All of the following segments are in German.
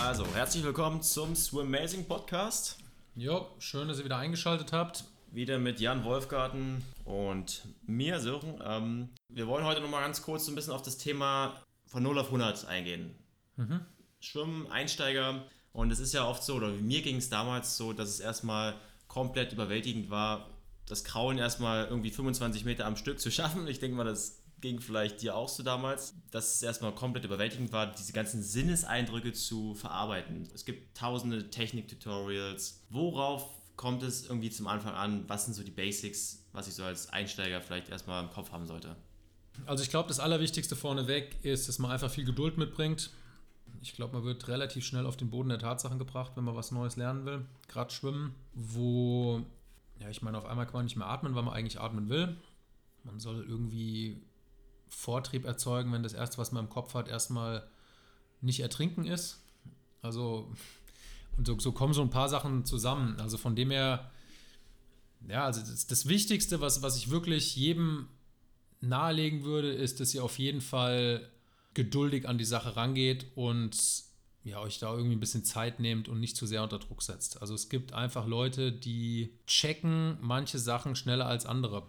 Also, herzlich willkommen zum Swimazing Podcast. Jo, schön, dass ihr wieder eingeschaltet habt. Wieder mit Jan Wolfgarten und mir, Sören. Ähm, wir wollen heute nochmal ganz kurz so ein bisschen auf das Thema von 0 auf 100 eingehen. Mhm. Schwimmen, Einsteiger. Und es ist ja oft so, oder mir ging es damals so, dass es erstmal komplett überwältigend war, das Kraulen erstmal irgendwie 25 Meter am Stück zu schaffen. Ich denke mal, das ging vielleicht dir auch so damals, dass es erstmal komplett überwältigend war, diese ganzen Sinneseindrücke zu verarbeiten. Es gibt tausende Technik-Tutorials. Worauf kommt es irgendwie zum Anfang an? Was sind so die Basics, was ich so als Einsteiger vielleicht erstmal im Kopf haben sollte? Also ich glaube, das Allerwichtigste vorneweg ist, dass man einfach viel Geduld mitbringt. Ich glaube, man wird relativ schnell auf den Boden der Tatsachen gebracht, wenn man was Neues lernen will. Gerade Schwimmen, wo, ja, ich meine, auf einmal kann man nicht mehr atmen, weil man eigentlich atmen will. Man soll irgendwie Vortrieb erzeugen, wenn das erste, was man im Kopf hat, erstmal nicht ertrinken ist. Also, und so, so, kommen so ein paar Sachen zusammen. Also von dem her, ja, also das, das Wichtigste, was, was ich wirklich jedem nahelegen würde, ist, dass ihr auf jeden Fall geduldig an die Sache rangeht und ja, euch da irgendwie ein bisschen Zeit nehmt und nicht zu sehr unter Druck setzt. Also es gibt einfach Leute, die checken manche Sachen schneller als andere.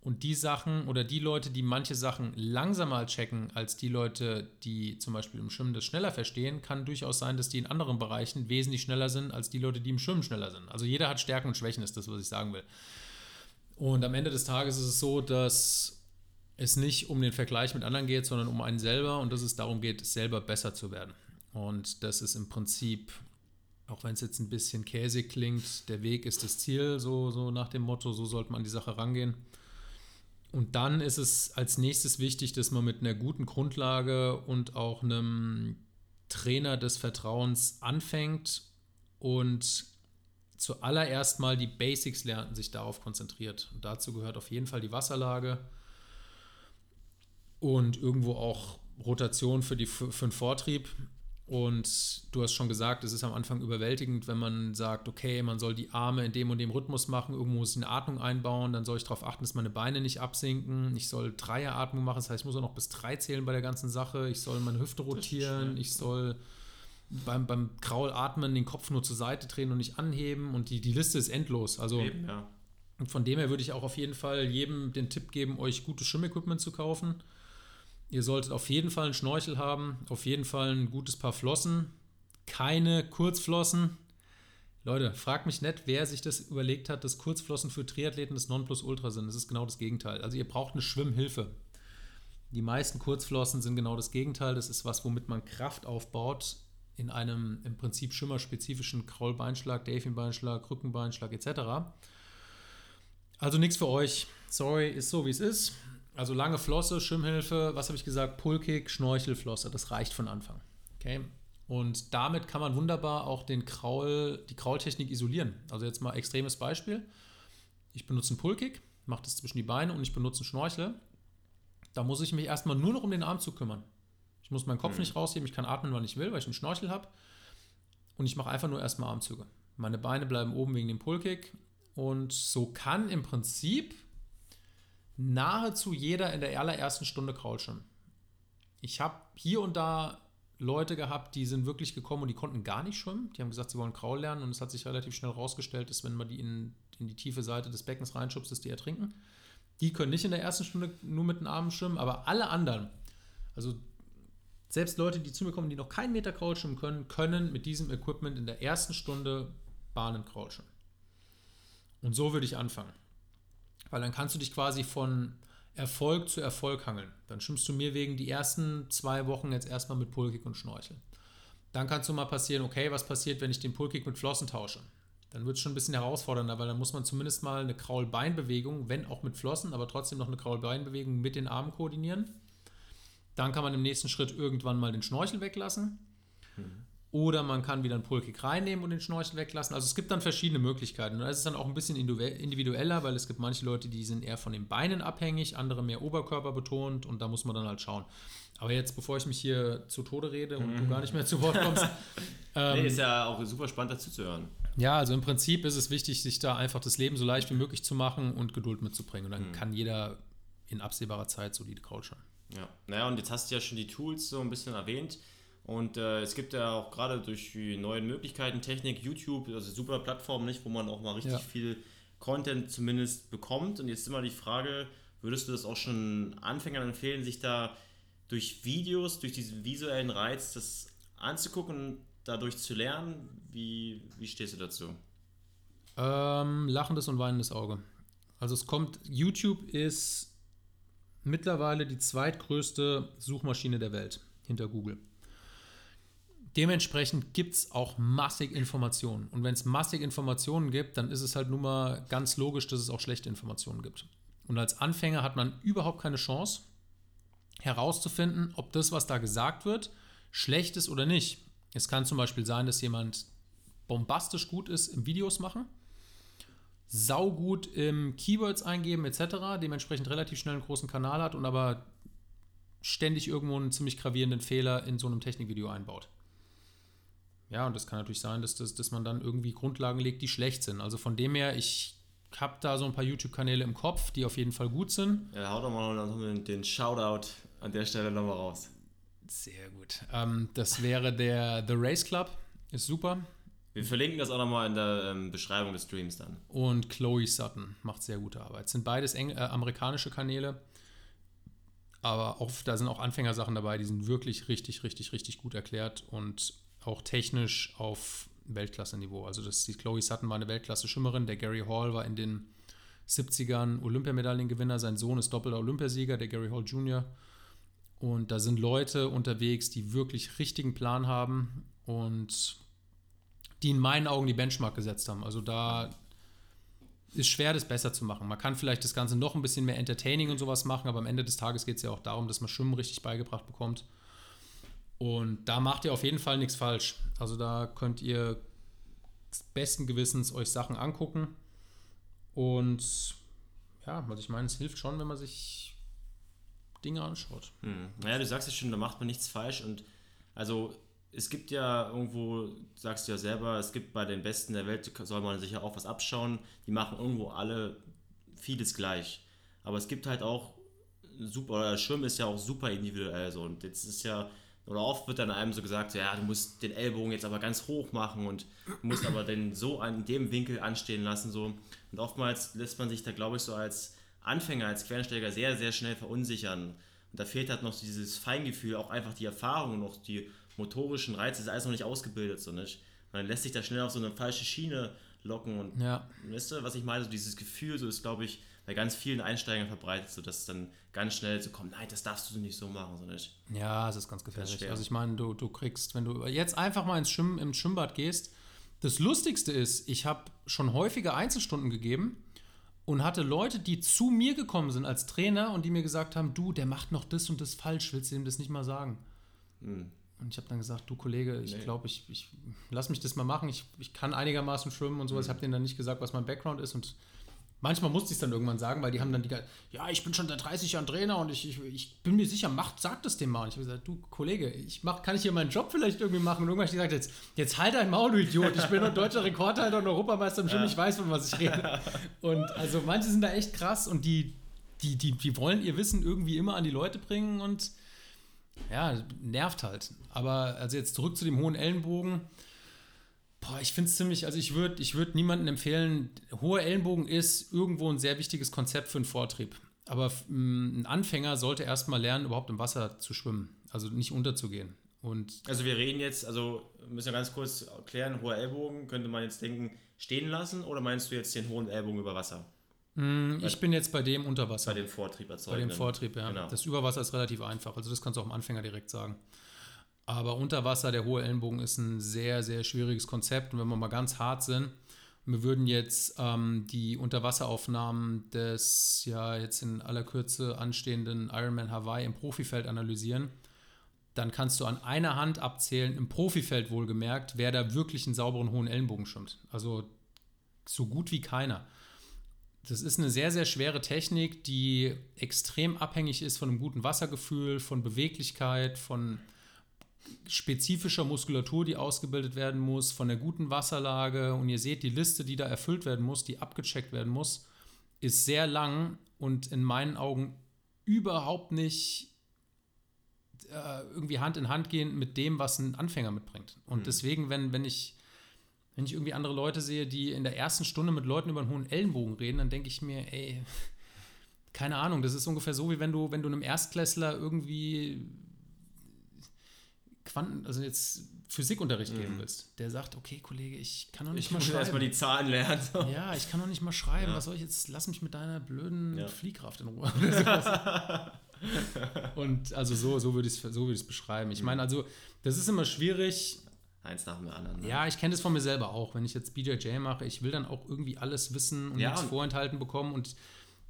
Und die Sachen oder die Leute, die manche Sachen langsamer checken als die Leute, die zum Beispiel im Schwimmen das schneller verstehen, kann durchaus sein, dass die in anderen Bereichen wesentlich schneller sind als die Leute, die im Schwimmen schneller sind. Also jeder hat Stärken und Schwächen, ist das, was ich sagen will. Und am Ende des Tages ist es so, dass es nicht um den Vergleich mit anderen geht, sondern um einen selber und dass es darum geht, selber besser zu werden. Und das ist im Prinzip, auch wenn es jetzt ein bisschen käsig klingt, der Weg ist das Ziel, so, so nach dem Motto, so sollte man an die Sache rangehen. Und dann ist es als nächstes wichtig, dass man mit einer guten Grundlage und auch einem Trainer des Vertrauens anfängt und zuallererst mal die Basics lernt und sich darauf konzentriert. Und dazu gehört auf jeden Fall die Wasserlage und irgendwo auch Rotation für, die, für den Vortrieb. Und du hast schon gesagt, es ist am Anfang überwältigend, wenn man sagt, okay, man soll die Arme in dem und dem Rhythmus machen, irgendwo muss ich eine Atmung einbauen, dann soll ich darauf achten, dass meine Beine nicht absinken. Ich soll Dreieratmung machen, das heißt, ich muss auch noch bis drei zählen bei der ganzen Sache. Ich soll meine Hüfte rotieren, ich soll beim, beim Kraulatmen den Kopf nur zur Seite drehen und nicht anheben. Und die, die Liste ist endlos. Also Eben, ja. von dem her würde ich auch auf jeden Fall jedem den Tipp geben, euch gutes Schwimmequipment zu kaufen Ihr solltet auf jeden Fall einen Schnorchel haben, auf jeden Fall ein gutes Paar Flossen, keine Kurzflossen. Leute, fragt mich nicht, wer sich das überlegt hat, dass Kurzflossen für Triathleten das Nonplusultra sind. Das ist genau das Gegenteil. Also ihr braucht eine Schwimmhilfe. Die meisten Kurzflossen sind genau das Gegenteil. Das ist was, womit man Kraft aufbaut in einem im Prinzip schimmerspezifischen Kraulbeinschlag, Delfinbeinschlag, Rückenbeinschlag etc. Also nichts für euch. Sorry, ist so wie es ist. Also lange Flosse, Schwimmhilfe, was habe ich gesagt? Pullkick, Schnorchelflosse, das reicht von Anfang. Okay. Und damit kann man wunderbar auch den Kraul, die Kraultechnik isolieren. Also jetzt mal extremes Beispiel. Ich benutze einen Pullkick, mache das zwischen die Beine und ich benutze einen Schnorchel. Da muss ich mich erstmal nur noch um den Arm zu kümmern. Ich muss meinen Kopf mhm. nicht rausheben, ich kann atmen, wann ich will, weil ich einen Schnorchel habe. Und ich mache einfach nur erstmal Armzüge. Meine Beine bleiben oben wegen dem Pullkick. Und so kann im Prinzip nahezu jeder in der allerersten Stunde Kraulschwimmen. Ich habe hier und da Leute gehabt, die sind wirklich gekommen und die konnten gar nicht schwimmen. Die haben gesagt, sie wollen Kraul lernen und es hat sich relativ schnell herausgestellt, dass wenn man die in, in die tiefe Seite des Beckens reinschubst, dass die ertrinken. Die können nicht in der ersten Stunde nur mit den Armen schwimmen, aber alle anderen, also selbst Leute, die zu mir kommen, die noch keinen Meter Kraul schwimmen können, können mit diesem Equipment in der ersten Stunde Bahnen Kraul schwimmen. Und so würde ich anfangen. Weil dann kannst du dich quasi von Erfolg zu Erfolg hangeln. Dann schwimmst du mir wegen die ersten zwei Wochen jetzt erstmal mit Pullkick und Schnorchel. Dann kannst du mal passieren, okay, was passiert, wenn ich den Pullkick mit Flossen tausche? Dann wird es schon ein bisschen herausfordernder, weil dann muss man zumindest mal eine Kraulbeinbewegung, wenn auch mit Flossen, aber trotzdem noch eine Kraulbeinbewegung mit den Armen koordinieren. Dann kann man im nächsten Schritt irgendwann mal den Schnorchel weglassen. Mhm. Oder man kann wieder einen Pullkick reinnehmen und den Schnorchel weglassen. Also es gibt dann verschiedene Möglichkeiten. Und das ist dann auch ein bisschen individueller, weil es gibt manche Leute, die sind eher von den Beinen abhängig, andere mehr Oberkörper betont und da muss man dann halt schauen. Aber jetzt, bevor ich mich hier zu Tode rede und mhm. du gar nicht mehr zu Wort kommst. ähm, nee, ist ja auch super spannend dazu zu hören. Ja, also im Prinzip ist es wichtig, sich da einfach das Leben so leicht wie möglich zu machen und Geduld mitzubringen. Und dann mhm. kann jeder in absehbarer Zeit solide coachen. Ja, naja, und jetzt hast du ja schon die Tools so ein bisschen erwähnt. Und äh, es gibt ja auch gerade durch die neuen Möglichkeiten, Technik, YouTube, also super Plattform, nicht, wo man auch mal richtig ja. viel Content zumindest bekommt. Und jetzt immer die Frage, würdest du das auch schon Anfängern empfehlen, sich da durch Videos, durch diesen visuellen Reiz, das anzugucken, dadurch zu lernen? Wie, wie stehst du dazu? Ähm, lachendes und weinendes Auge. Also es kommt, YouTube ist mittlerweile die zweitgrößte Suchmaschine der Welt hinter Google. Dementsprechend gibt es auch massig Informationen. Und wenn es massig Informationen gibt, dann ist es halt nun mal ganz logisch, dass es auch schlechte Informationen gibt. Und als Anfänger hat man überhaupt keine Chance herauszufinden, ob das, was da gesagt wird, schlecht ist oder nicht. Es kann zum Beispiel sein, dass jemand bombastisch gut ist im Videos machen, saugut im Keywords eingeben etc., dementsprechend relativ schnell einen großen Kanal hat und aber ständig irgendwo einen ziemlich gravierenden Fehler in so einem Technikvideo einbaut. Ja, und das kann natürlich sein, dass, das, dass man dann irgendwie Grundlagen legt, die schlecht sind. Also von dem her, ich habe da so ein paar YouTube-Kanäle im Kopf, die auf jeden Fall gut sind. Ja, hau doch mal noch den Shoutout an der Stelle nochmal raus. Sehr gut. Ähm, das wäre der The Race Club, ist super. Wir verlinken das auch nochmal in der ähm, Beschreibung des Streams dann. Und Chloe Sutton macht sehr gute Arbeit. Das sind beides Eng äh, amerikanische Kanäle. Aber auch, da sind auch Anfängersachen dabei, die sind wirklich richtig, richtig, richtig gut erklärt und auch technisch auf Weltklasse-Niveau. Also das, die Chloe Sutton war eine Weltklasse-Schimmerin, der Gary Hall war in den 70ern Olympiamedaillengewinner, sein Sohn ist doppelter Olympiasieger, der Gary Hall Jr. Und da sind Leute unterwegs, die wirklich richtigen Plan haben und die in meinen Augen die Benchmark gesetzt haben. Also da ist schwer, das besser zu machen. Man kann vielleicht das Ganze noch ein bisschen mehr Entertaining und sowas machen, aber am Ende des Tages geht es ja auch darum, dass man Schwimmen richtig beigebracht bekommt. Und da macht ihr auf jeden Fall nichts falsch. Also da könnt ihr besten Gewissens euch Sachen angucken. Und ja, also ich meine, es hilft schon, wenn man sich Dinge anschaut. Hm. Naja, du sagst ja schon, da macht man nichts falsch. Und also es gibt ja irgendwo, sagst du ja selber, es gibt bei den Besten der Welt, soll man sich ja auch was abschauen. Die machen irgendwo alle vieles gleich. Aber es gibt halt auch super, oder Schwimmen ist ja auch super individuell so. Und jetzt ist ja oder oft wird dann einem so gesagt, ja, du musst den Ellbogen jetzt aber ganz hoch machen und musst aber den so an dem Winkel anstehen lassen. So. Und oftmals lässt man sich da, glaube ich, so als Anfänger, als Quereinsteiger sehr, sehr schnell verunsichern. Und da fehlt halt noch dieses Feingefühl, auch einfach die Erfahrung, noch die motorischen Reize, ist alles noch nicht ausgebildet, so nicht. Man lässt sich da schnell auf so eine falsche Schiene locken und ja. weißt du, was ich meine, so dieses Gefühl, so ist, glaube ich, bei ganz vielen Einsteigern verbreitet, so dass es dann ganz schnell so kommt, nein, das darfst du nicht so machen, so nicht. Ja, es ist ganz gefährlich. Ist also ich meine, du, du kriegst, wenn du jetzt einfach mal ins, Schwimmen, ins Schwimmbad gehst, das Lustigste ist, ich habe schon häufige Einzelstunden gegeben und hatte Leute, die zu mir gekommen sind als Trainer und die mir gesagt haben, du, der macht noch das und das falsch, willst du ihm das nicht mal sagen? Hm. Und ich habe dann gesagt, du Kollege, ich nee. glaube, ich, ich lass mich das mal machen. Ich, ich kann einigermaßen schwimmen und sowas. Mhm. Ich habe denen dann nicht gesagt, was mein Background ist und Manchmal musste ich es dann irgendwann sagen, weil die haben dann die, ja, ich bin schon seit 30 Jahren Trainer und ich, ich, ich bin mir sicher, macht, sagt es dem mal. Und ich habe gesagt, du Kollege, ich mach, kann ich hier meinen Job vielleicht irgendwie machen? Und irgendwann habe ich gesagt, jetzt, jetzt halt dein Maul, du Idiot. Ich bin ein deutscher Rekordhalter und Europameister im Schwimmen, ja. ich weiß, von was ich rede. Und also manche sind da echt krass und die, die, die, die wollen ihr Wissen irgendwie immer an die Leute bringen und ja, nervt halt. Aber also jetzt zurück zu dem hohen Ellenbogen Boah, ich finde es ziemlich, also ich würde ich würd niemandem empfehlen, hoher Ellenbogen ist irgendwo ein sehr wichtiges Konzept für einen Vortrieb. Aber mm, ein Anfänger sollte erstmal lernen, überhaupt im Wasser zu schwimmen, also nicht unterzugehen. Und also wir reden jetzt, also müssen wir ganz kurz erklären, hoher Ellbogen, könnte man jetzt denken, stehen lassen oder meinst du jetzt den hohen Ellbogen über Wasser? Mm, ich bin jetzt bei dem Unterwasser. Bei dem Vortrieb erzeugen. Bei dem Vortrieb, ja. Genau. Das Überwasser ist relativ einfach, also das kannst du auch dem Anfänger direkt sagen. Aber unter Wasser, der hohe Ellenbogen ist ein sehr, sehr schwieriges Konzept. Und wenn wir mal ganz hart sind, wir würden jetzt ähm, die Unterwasseraufnahmen des ja jetzt in aller Kürze anstehenden Ironman Hawaii im Profifeld analysieren, dann kannst du an einer Hand abzählen, im Profifeld wohlgemerkt, wer da wirklich einen sauberen hohen Ellenbogen schwimmt. Also so gut wie keiner. Das ist eine sehr, sehr schwere Technik, die extrem abhängig ist von einem guten Wassergefühl, von Beweglichkeit, von spezifischer Muskulatur, die ausgebildet werden muss, von der guten Wasserlage. Und ihr seht, die Liste, die da erfüllt werden muss, die abgecheckt werden muss, ist sehr lang und in meinen Augen überhaupt nicht äh, irgendwie Hand in Hand gehen mit dem, was ein Anfänger mitbringt. Und mhm. deswegen, wenn, wenn ich wenn ich irgendwie andere Leute sehe, die in der ersten Stunde mit Leuten über einen hohen Ellenbogen reden, dann denke ich mir, ey, keine Ahnung, das ist ungefähr so, wie wenn du, wenn du einem Erstklässler irgendwie Quanten, also jetzt Physikunterricht mhm. geben willst, der sagt, okay, Kollege, ich kann noch nicht ich mal schreiben. erstmal die Zahlen lernen. So. Ja, ich kann noch nicht mal schreiben. Ja. Was soll ich jetzt? Lass mich mit deiner blöden ja. Fliehkraft in Ruhe. Und also so, so würde ich es so würd beschreiben. Ich mhm. meine, also, das ist immer schwierig. Eins nach dem anderen. Ne? Ja, ich kenne das von mir selber auch. Wenn ich jetzt BJJ mache, ich will dann auch irgendwie alles wissen und ja, nichts vorenthalten bekommen. Und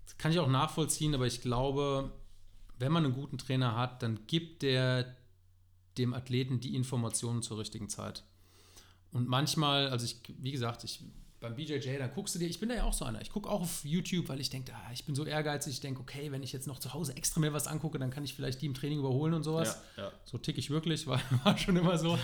das kann ich auch nachvollziehen, aber ich glaube, wenn man einen guten Trainer hat, dann gibt der dem Athleten die Informationen zur richtigen Zeit. Und manchmal, also ich, wie gesagt, ich beim BJJ, dann guckst du dir, ich bin da ja auch so einer, ich gucke auch auf YouTube, weil ich denke, ah, ich bin so ehrgeizig, ich denke, okay, wenn ich jetzt noch zu Hause extra mehr was angucke, dann kann ich vielleicht die im Training überholen und sowas. Ja, ja. So tick ich wirklich, war, war schon immer so.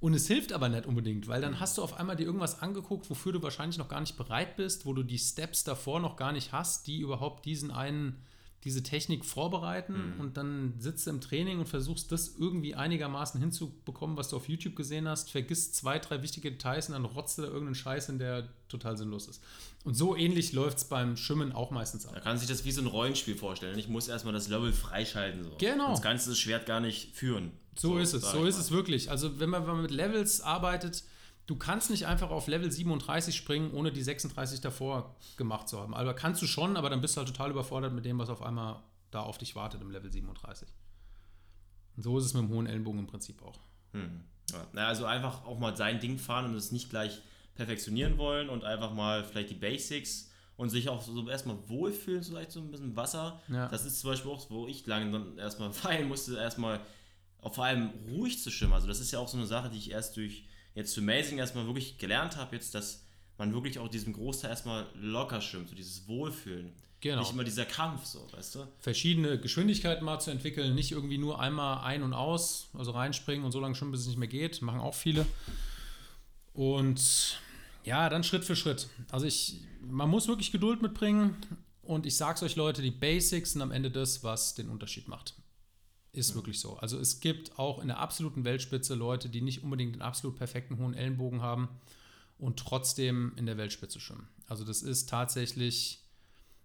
Und es hilft aber nicht unbedingt, weil dann hast du auf einmal dir irgendwas angeguckt, wofür du wahrscheinlich noch gar nicht bereit bist, wo du die Steps davor noch gar nicht hast, die überhaupt diesen einen diese Technik vorbereiten mhm. und dann sitzt du im Training und versuchst das irgendwie einigermaßen hinzubekommen, was du auf YouTube gesehen hast, vergisst zwei, drei wichtige Details und dann rotzt du da irgendeinen Scheiß in, der total sinnlos ist. Und so ähnlich läuft es beim Schwimmen auch meistens ab. Da kann sich das wie so ein Rollenspiel vorstellen. Ich muss erstmal das Level freischalten. So. Genau. Das ganze Schwert gar nicht führen. So, so ist es, so ist mal. es wirklich. Also wenn man, wenn man mit Levels arbeitet, du kannst nicht einfach auf Level 37 springen, ohne die 36 davor gemacht zu haben. Also kannst du schon, aber dann bist du halt total überfordert mit dem, was auf einmal da auf dich wartet im Level 37. Und so ist es mit dem hohen Ellenbogen im Prinzip auch. Hm. Ja. Also einfach auch mal sein Ding fahren und es nicht gleich perfektionieren wollen und einfach mal vielleicht die Basics und sich auch so erstmal wohlfühlen, vielleicht so ein bisschen Wasser. Ja. Das ist zum Beispiel auch, wo ich lange dann erstmal feiern musste, erstmal vor allem ruhig zu schwimmen. Also das ist ja auch so eine Sache, die ich erst durch jetzt zu Amazing erstmal wirklich gelernt habe, jetzt, dass man wirklich auch diesen Großteil erstmal locker schwimmt, so dieses Wohlfühlen. Genau. Nicht immer dieser Kampf, so, weißt du? Verschiedene Geschwindigkeiten mal zu entwickeln, nicht irgendwie nur einmal ein und aus, also reinspringen und so lange schwimmen, bis es nicht mehr geht, machen auch viele. Und ja, dann Schritt für Schritt. Also ich, man muss wirklich Geduld mitbringen und ich sag's euch Leute, die Basics sind am Ende das, was den Unterschied macht. Ist ja. wirklich so. Also es gibt auch in der absoluten Weltspitze Leute, die nicht unbedingt den absolut perfekten hohen Ellenbogen haben und trotzdem in der Weltspitze schwimmen. Also das ist tatsächlich,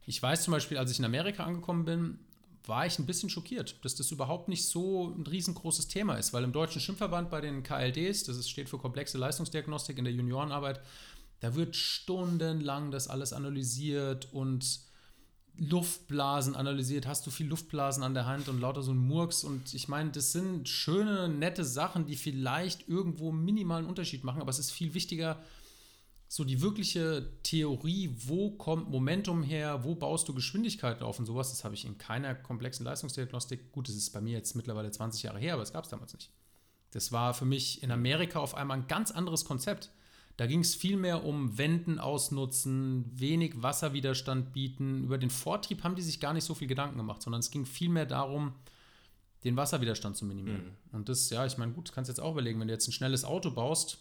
ich weiß zum Beispiel, als ich in Amerika angekommen bin, war ich ein bisschen schockiert, dass das überhaupt nicht so ein riesengroßes Thema ist, weil im Deutschen Schwimmverband bei den KLDs, das steht für komplexe Leistungsdiagnostik in der Juniorenarbeit, da wird stundenlang das alles analysiert und Luftblasen analysiert, hast du viel Luftblasen an der Hand und lauter so ein Murks. Und ich meine, das sind schöne, nette Sachen, die vielleicht irgendwo minimalen Unterschied machen, aber es ist viel wichtiger, so die wirkliche Theorie, wo kommt Momentum her, wo baust du Geschwindigkeit auf und sowas, das habe ich in keiner komplexen Leistungsdiagnostik. Gut, das ist bei mir jetzt mittlerweile 20 Jahre her, aber es gab es damals nicht. Das war für mich in Amerika auf einmal ein ganz anderes Konzept. Da ging es vielmehr um Wenden ausnutzen, wenig Wasserwiderstand bieten. Über den Vortrieb haben die sich gar nicht so viel Gedanken gemacht, sondern es ging vielmehr darum, den Wasserwiderstand zu minimieren. Mhm. Und das, ja, ich meine, gut, kannst jetzt auch überlegen, wenn du jetzt ein schnelles Auto baust,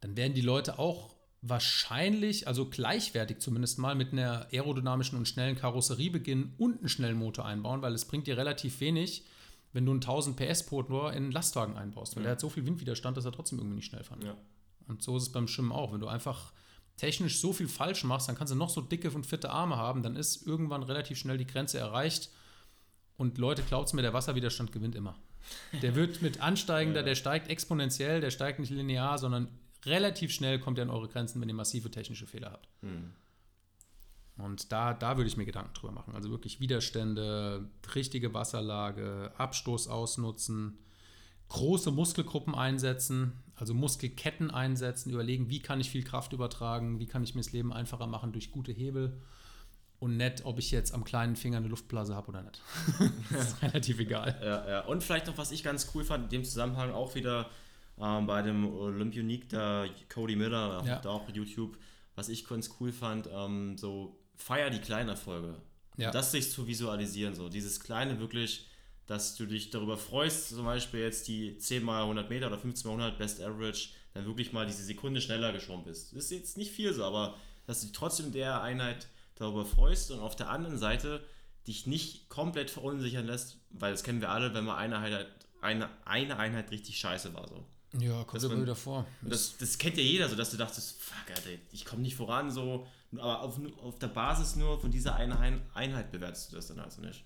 dann werden die Leute auch wahrscheinlich, also gleichwertig zumindest mal, mit einer aerodynamischen und schnellen Karosserie beginnen und einen schnellen Motor einbauen, weil es bringt dir relativ wenig, wenn du einen 1000 PS Motor in einen Lastwagen einbaust, weil ja. der hat so viel Windwiderstand, dass er trotzdem irgendwie nicht schnell fährt. Ja. Und so ist es beim Schwimmen auch. Wenn du einfach technisch so viel falsch machst, dann kannst du noch so dicke und fitte Arme haben, dann ist irgendwann relativ schnell die Grenze erreicht. Und Leute, glaubt es mir, der Wasserwiderstand gewinnt immer. Der wird mit ansteigender, der steigt exponentiell, der steigt nicht linear, sondern relativ schnell kommt er an eure Grenzen, wenn ihr massive technische Fehler habt. Hm. Und da, da würde ich mir Gedanken drüber machen. Also wirklich Widerstände, richtige Wasserlage, Abstoß ausnutzen, große Muskelgruppen einsetzen, also Muskelketten einsetzen, überlegen, wie kann ich viel Kraft übertragen, wie kann ich mir das Leben einfacher machen durch gute Hebel und nicht, ob ich jetzt am kleinen Finger eine Luftblase habe oder nicht. das ist relativ egal. Ja, ja. Und vielleicht noch, was ich ganz cool fand, in dem Zusammenhang auch wieder ähm, bei dem Olympionique, da Cody Miller, ja. da auch YouTube, was ich ganz cool fand, ähm, so feier die kleinen Erfolge. Ja. Das sich zu visualisieren, so dieses kleine wirklich dass du dich darüber freust, zum Beispiel jetzt die 10 mal 100 Meter oder 15 mal 100 Best Average, dann wirklich mal diese Sekunde schneller geschwommen bist. Das ist jetzt nicht viel so, aber dass du dich trotzdem der Einheit darüber freust und auf der anderen Seite dich nicht komplett verunsichern lässt, weil das kennen wir alle, wenn man eine Einheit, eine, eine Einheit richtig scheiße war. So. Ja, kommt immer wieder vor. Das, das kennt ja jeder, so dass du dachtest, fuck, Alter, ich komme nicht voran, so, aber auf, auf der Basis nur von dieser eine Einheit bewertest du das dann also nicht.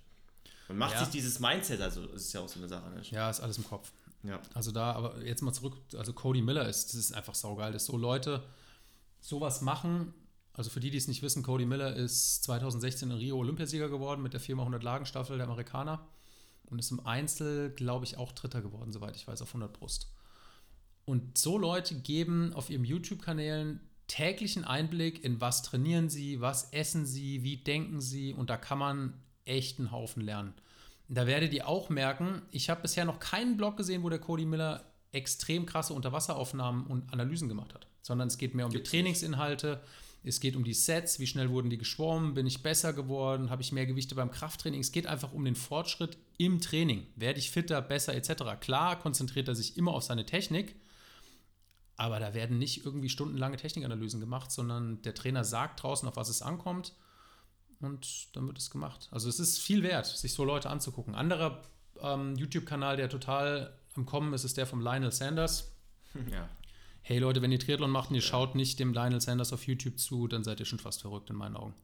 Man macht ja. sich dieses Mindset, also ist ja auch so eine Sache, nicht? Ja, ist alles im Kopf. Ja. Also da, aber jetzt mal zurück, also Cody Miller ist, das ist einfach saugeil, dass so Leute sowas machen. Also für die, die es nicht wissen, Cody Miller ist 2016 in Rio Olympiasieger geworden mit der 4x100 Lagenstaffel der Amerikaner und ist im Einzel, glaube ich, auch Dritter geworden, soweit ich weiß, auf 100 Brust. Und so Leute geben auf ihren YouTube-Kanälen täglichen Einblick in was trainieren sie, was essen sie, wie denken sie und da kann man echt einen Haufen lernen. Da werdet ihr auch merken, ich habe bisher noch keinen Blog gesehen, wo der Cody Miller extrem krasse Unterwasseraufnahmen und Analysen gemacht hat, sondern es geht mehr um Gibt's die Trainingsinhalte, es geht um die Sets, wie schnell wurden die geschwommen, bin ich besser geworden, habe ich mehr Gewichte beim Krafttraining. Es geht einfach um den Fortschritt im Training. Werde ich fitter, besser etc. Klar konzentriert er sich immer auf seine Technik, aber da werden nicht irgendwie stundenlange Technikanalysen gemacht, sondern der Trainer sagt draußen, auf was es ankommt und dann wird es gemacht. Also es ist viel wert, sich so Leute anzugucken. Anderer ähm, YouTube-Kanal, der total am Kommen ist, ist der von Lionel Sanders. Ja. Hey Leute, wenn ihr Triathlon macht und ihr ja. schaut nicht dem Lionel Sanders auf YouTube zu, dann seid ihr schon fast verrückt in meinen Augen.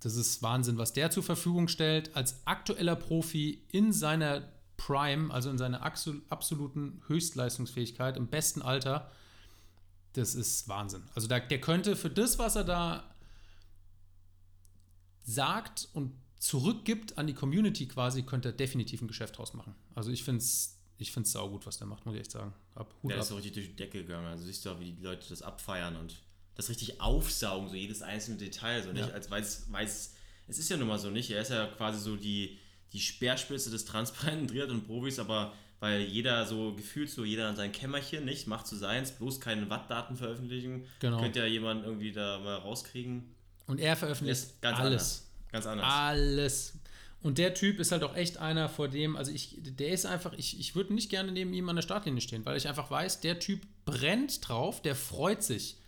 Das ist Wahnsinn, was der zur Verfügung stellt als aktueller Profi in seiner Prime, also in seiner absoluten Höchstleistungsfähigkeit, im besten Alter. Das ist Wahnsinn. Also der, der könnte für das, was er da sagt und zurückgibt an die Community quasi, könnte er definitiv ein Geschäft draus machen. Also ich finde es ich find's saugut, was der macht, muss ich echt sagen. Ab, Hut der ab. ist so richtig durch die Decke gegangen. Also siehst du auch, wie die Leute das abfeiern und das richtig aufsaugen, so jedes einzelne Detail. So nicht, ja. als weiß, weiß, es ist ja nun mal so nicht. Er ist ja quasi so die, die Speerspitze des transparenten Triathlon-Profis, aber weil jeder so gefühlt so, jeder an sein Kämmerchen, nicht, macht so seins, bloß keine Wattdaten veröffentlichen. Genau. Könnte ja jemand irgendwie da mal rauskriegen. Und er veröffentlicht ganz alles. Anders. Ganz anders. Alles. Und der Typ ist halt auch echt einer, vor dem, also ich, der ist einfach, ich, ich würde nicht gerne neben ihm an der Startlinie stehen, weil ich einfach weiß, der Typ brennt drauf, der freut sich,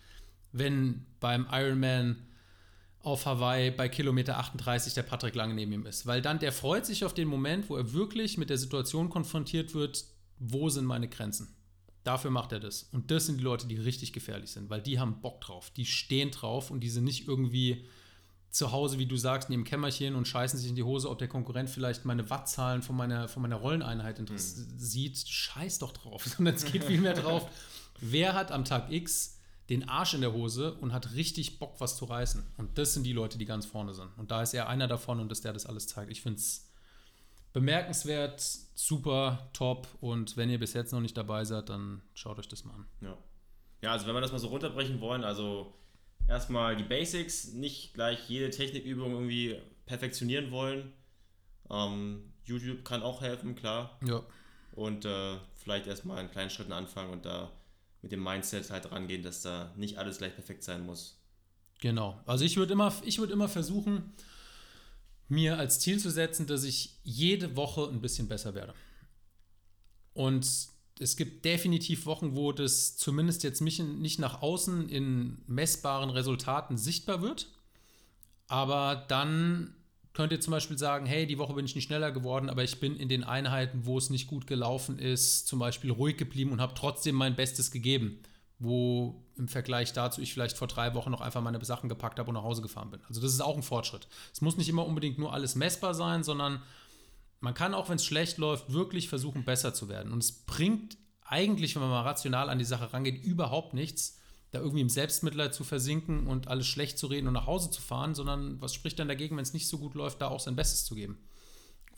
wenn beim Ironman auf Hawaii bei Kilometer 38 der Patrick Lange neben ihm ist. Weil dann, der freut sich auf den Moment, wo er wirklich mit der Situation konfrontiert wird, wo sind meine Grenzen. Dafür macht er das. Und das sind die Leute, die richtig gefährlich sind, weil die haben Bock drauf, die stehen drauf und die sind nicht irgendwie zu Hause, wie du sagst, neben Kämmerchen und scheißen sich in die Hose, ob der Konkurrent vielleicht meine Wattzahlen von meiner, von meiner Rolleneinheit mhm. sieht. Scheiß doch drauf, sondern es geht vielmehr drauf, wer hat am Tag X den Arsch in der Hose und hat richtig Bock, was zu reißen. Und das sind die Leute, die ganz vorne sind. Und da ist er einer davon und ist der das alles zeigt. Ich finde es bemerkenswert, super, top. Und wenn ihr bis jetzt noch nicht dabei seid, dann schaut euch das mal an. Ja. Ja, also wenn wir das mal so runterbrechen wollen, also erstmal die Basics, nicht gleich jede Technikübung irgendwie perfektionieren wollen. Ähm, YouTube kann auch helfen, klar. Ja. Und äh, vielleicht erstmal in kleinen Schritten anfangen und da mit dem Mindset halt rangehen, dass da nicht alles gleich perfekt sein muss. Genau. Also ich würde immer, ich würde immer versuchen, mir als Ziel zu setzen, dass ich jede Woche ein bisschen besser werde. Und es gibt definitiv Wochen, wo das zumindest jetzt nicht nach außen in messbaren Resultaten sichtbar wird. Aber dann könnt ihr zum Beispiel sagen, hey, die Woche bin ich nicht schneller geworden, aber ich bin in den Einheiten, wo es nicht gut gelaufen ist, zum Beispiel ruhig geblieben und habe trotzdem mein Bestes gegeben, wo im Vergleich dazu ich vielleicht vor drei Wochen noch einfach meine Sachen gepackt habe und nach Hause gefahren bin. Also das ist auch ein Fortschritt. Es muss nicht immer unbedingt nur alles messbar sein, sondern man kann auch, wenn es schlecht läuft, wirklich versuchen, besser zu werden. Und es bringt eigentlich, wenn man mal rational an die Sache rangeht, überhaupt nichts, da irgendwie im Selbstmitleid zu versinken und alles schlecht zu reden und nach Hause zu fahren, sondern was spricht dann dagegen, wenn es nicht so gut läuft, da auch sein Bestes zu geben?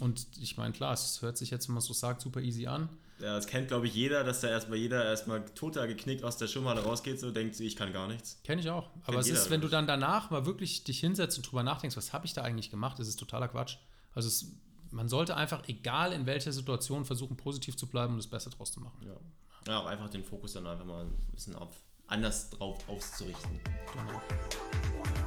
Und ich meine, klar, es hört sich jetzt, wenn man so sagt, super easy an. Ja, das kennt, glaube ich, jeder, dass da erstmal jeder erstmal total geknickt aus der Schummhalle rausgeht, so denkt, ich kann gar nichts. Kenne ich auch. Aber es ist, wenn du dann danach mal wirklich dich hinsetzt und drüber nachdenkst, was habe ich da eigentlich gemacht, das ist totaler Quatsch. Also es man sollte einfach, egal in welcher Situation, versuchen, positiv zu bleiben und das Beste draus zu machen. Ja, ja auch einfach den Fokus dann einfach mal ein bisschen auf, anders drauf auszurichten. Genau.